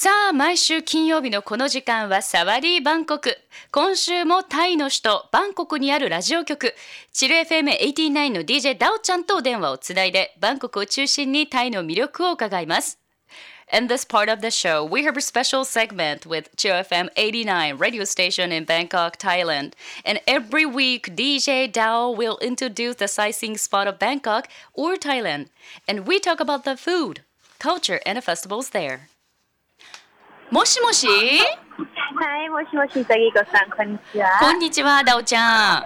さあ毎週金曜日のこの時間はサワディバンコク今週もタイの首都バンコクにあるラジオ局チル FM89 の DJ ダオちゃんとお電話をつないでバンコクを中心にタイの魅力を伺います In this part of the show, we have a special segment with GFM 89 radio station in Bangkok, Thailand. And every week, DJ Dao will introduce the sightseeing spot of Bangkok or Thailand. And we talk about the food, culture, and the festivals there. もしもし？はい、もしもし、ザギゴさん、こんにちは。こんにちは、ダオちゃん。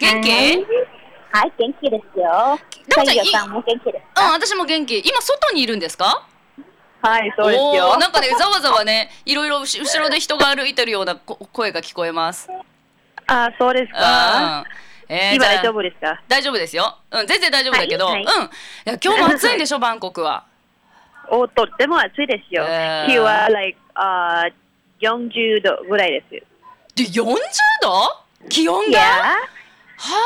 元気？はい、元気ですよ。ダオちゃんさんも元気ですうん、か私も元気。今、外にいるんですか？はい、そうですおよー。なんかね、ざわざわね、いろいろ後後ろで人が歩いてるようなこ声が聞こえます。あ、そうですうんか。。えー今大丈夫ですか？大丈夫ですよ。うん、全然大丈夫だけど、はいうん。いや今日も暑いんでしょ、バンコクは。お、とっても暑いですよ。え。ー日は、like、あ40度ぐらいです。で、40度？気温いがや、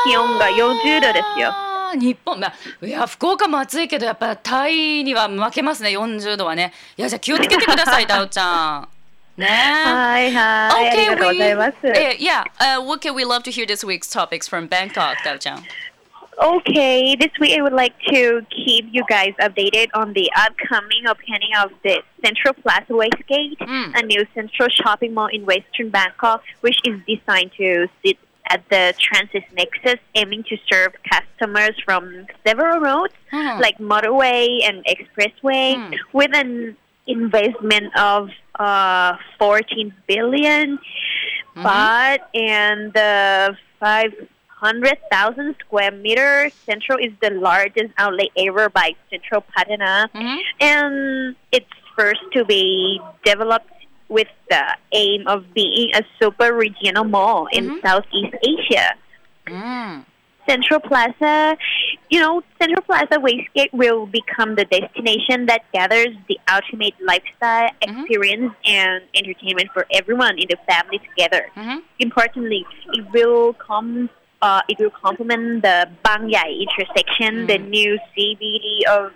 気温が40度ですよ。あー日本、まあ、いや福岡も暑いけどやっぱタイには負けますね40度はね。いやじゃあ気をつけてくださいダオちゃん。ねはい、はい、ありがとうございます。eh, yeah uh, what can we love to hear this week's topics from Bangkok ダオちゃん Okay, this week I would like to keep you guys updated on the upcoming opening of the Central Plaza Westgate, Mm. a new central shopping mall in Western Bangkok, which is designed to sit at the transit nexus, aiming to serve customers from several roads Hmm. like motorway and expressway, Mm. with an investment of uh, 14 billion baht and the 100,000 square meters. Central is the largest outlet ever by Central Patina. mm-hmm. and it's first to be developed with the aim of being a super regional mall in mm-hmm. Southeast Asia. Mm. Central Plaza, you know, Central Plaza Wastegate will become the destination that gathers the ultimate lifestyle mm-hmm. experience and entertainment for everyone in the family together. Mm-hmm. Importantly, it will come uh, it will complement the Bangi intersection, mm. the new CBD of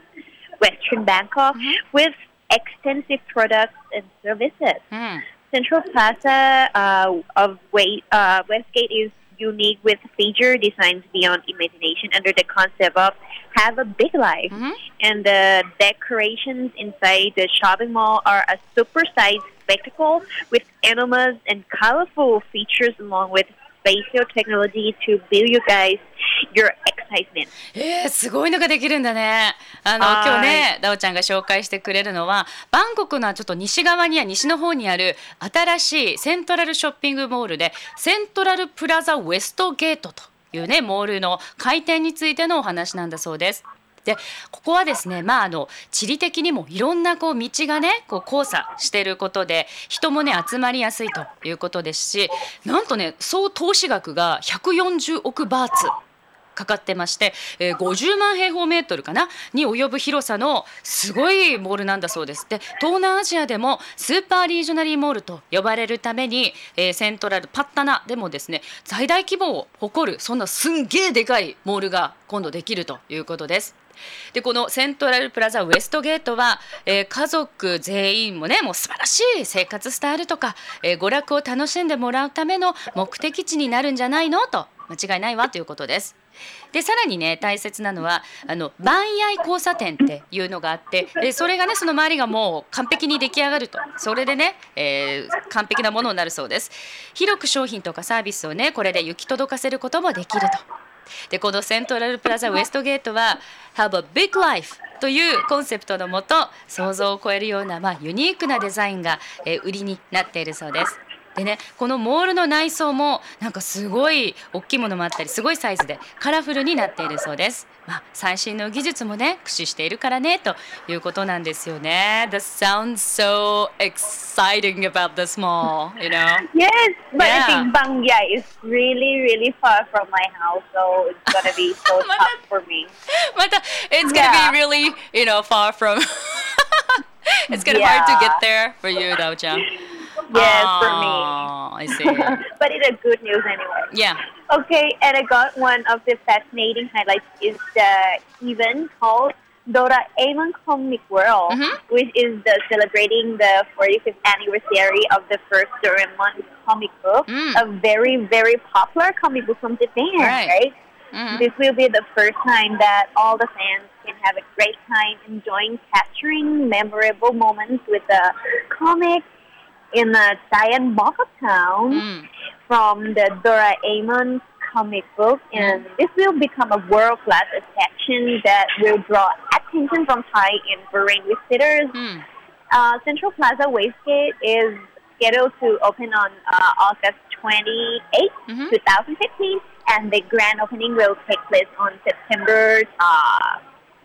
Western Bangkok, mm-hmm. with extensive products and services. Mm. Central Plaza uh, of Wait, uh, Westgate is unique with feature designs beyond imagination under the concept of have a big life. Mm-hmm. And the decorations inside the shopping mall are a super sized spectacle with enormous and colorful features along with spatial technology to build you guys your excitement. えー、すごいのができるんだね。あのはい今日ね、ダオちゃんが紹介してくれるのは、バンコクのちょっと西側には西の方にある新しいセントラルショッピングモールで、セントラルプラザウエストゲートというねモールの開店についてのお話なんだそうです。でここはですね、まあ、あの地理的にもいろんなこう道がねこう交差していることで人もね集まりやすいということですしなんとね総投資額が140億バーツかかってまして、えー50万平方メートルかなに及ぶ広さのすごいモールなんだそうです。で東南アジアでもスーパーリージョナリーモールと呼ばれるために、えーセントラルパッタナでもですね最大規模を誇るそんなすんげえでかいモールが今度できるということです。でこのセントラルプラザウエストゲートは、えー家族全員もねもう素晴らしい生活スタイルとか、えー娯楽を楽しんでもらうための目的地になるんじゃないの？と間違いないわということです。でさらにね大切なのはあの番屋交差点っていうのがあってでそれがねその周りがもう完璧に出来上がると。それでね、えー完璧なものになるそうです。広く商品とかサービスをねこれで行き届かせることもできると。でこのセントラルプラザウエストゲートは「Have a Big Life」というコンセプトのもと想像を超えるような、まあ、ユニークなデザインが、え売りになっているそうです。でねこのモールの内装もなんかすごい大きいものもあったりすごいサイズでカラフルになっているそうです。まあ、最新の技術もね駆使しているからねということなんですよね。That sounds so exciting about this mall, you know? Yes, but Yeah. I think Bang Yai is really, really far from my house, so it's gonna be so tough for me. また it's gonna Yeah. be really you know far from it's gonna be hard to get there for you though Yes, for me. Oh, I see. but it's a good news anyway. Yeah. Okay, and I got one of the fascinating highlights is the event called Doraemon Comic World, Mhm. which is the celebrating the 45th anniversary of the first Doraemon comic book, Mm. a very very popular comic book from Japan, Right. right? Mhm. This will be the first time that all the fans can have a great time enjoying capturing memorable moments with the comic in the Dian Baka town Mm. from the Doraemon comic book, and this will become a world-class attraction that will draw attention from Thai and foreign visitors. Mm. Uh, Central Plaza Westgate is scheduled to open on uh, August 28, Mhm. 2015, and the grand opening will take place on September uh,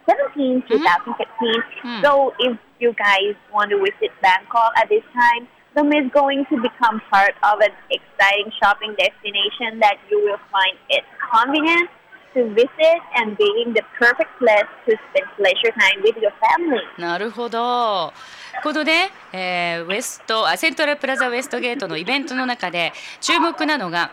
17, 2015. Mm. So if you guys want to visit Bangkok at this time, Tom is going to become part of an exciting shopping destination that you will find it convenient to visit and being the perfect place to spend pleasure time with your family. なるほど。このね、えーウエストあセントラルプラザウエストゲートのイベントの中で注目なのが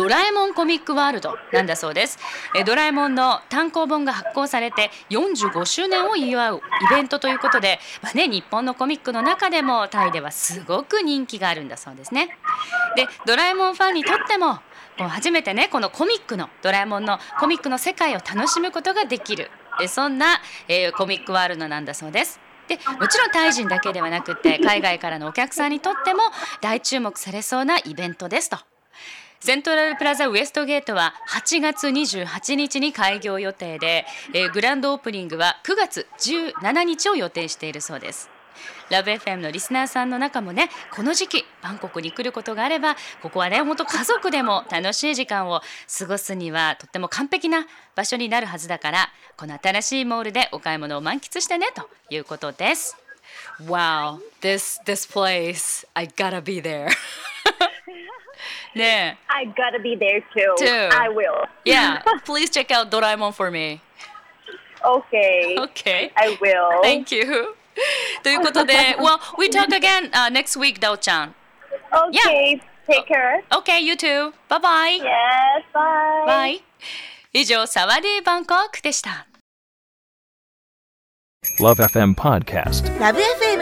ドラえもんコミックワールドなんだそうです。えドラえもんの単行本が発行されて45周年を祝うイベントということで、まあね、日本のコミックの中でもタイではすごく人気があるんだそうですね。でドラえもんファンにとってもこう初めてねこのコミックのドラえもんのコミックの世界を楽しむことができるえそんな、えーコミックワールドなんだそうです。でもちろんタイ人だけではなくて海外からのお客さんにとっても大注目されそうなイベントですと。セントラルプラザウエストゲートは8月28日に開業予定で、えーグランドオープニングは9月17日を予定しているそうです。ラブ FM のリスナーさんの中もねこの時期バンコクに来ることがあればここはね本当家族でも楽しい時間を過ごすにはとっても完璧な場所になるはずだからこの新しいモールでお買い物を満喫してねということです。Wow, this this place, I gotta be there. ね I gotta be there too. Too. I will. え Yeah, please check out ドラえもん for me. Okay. Okay. I will. Thank you. ということで、well, we talk again、uh, next week, ダオちゃん。 Okay. Take care. Okay, you too. Bye bye. Yes. Bye. Bye. 以上、サワディーバンコクでした。 Love FM Podcast. ラブ f m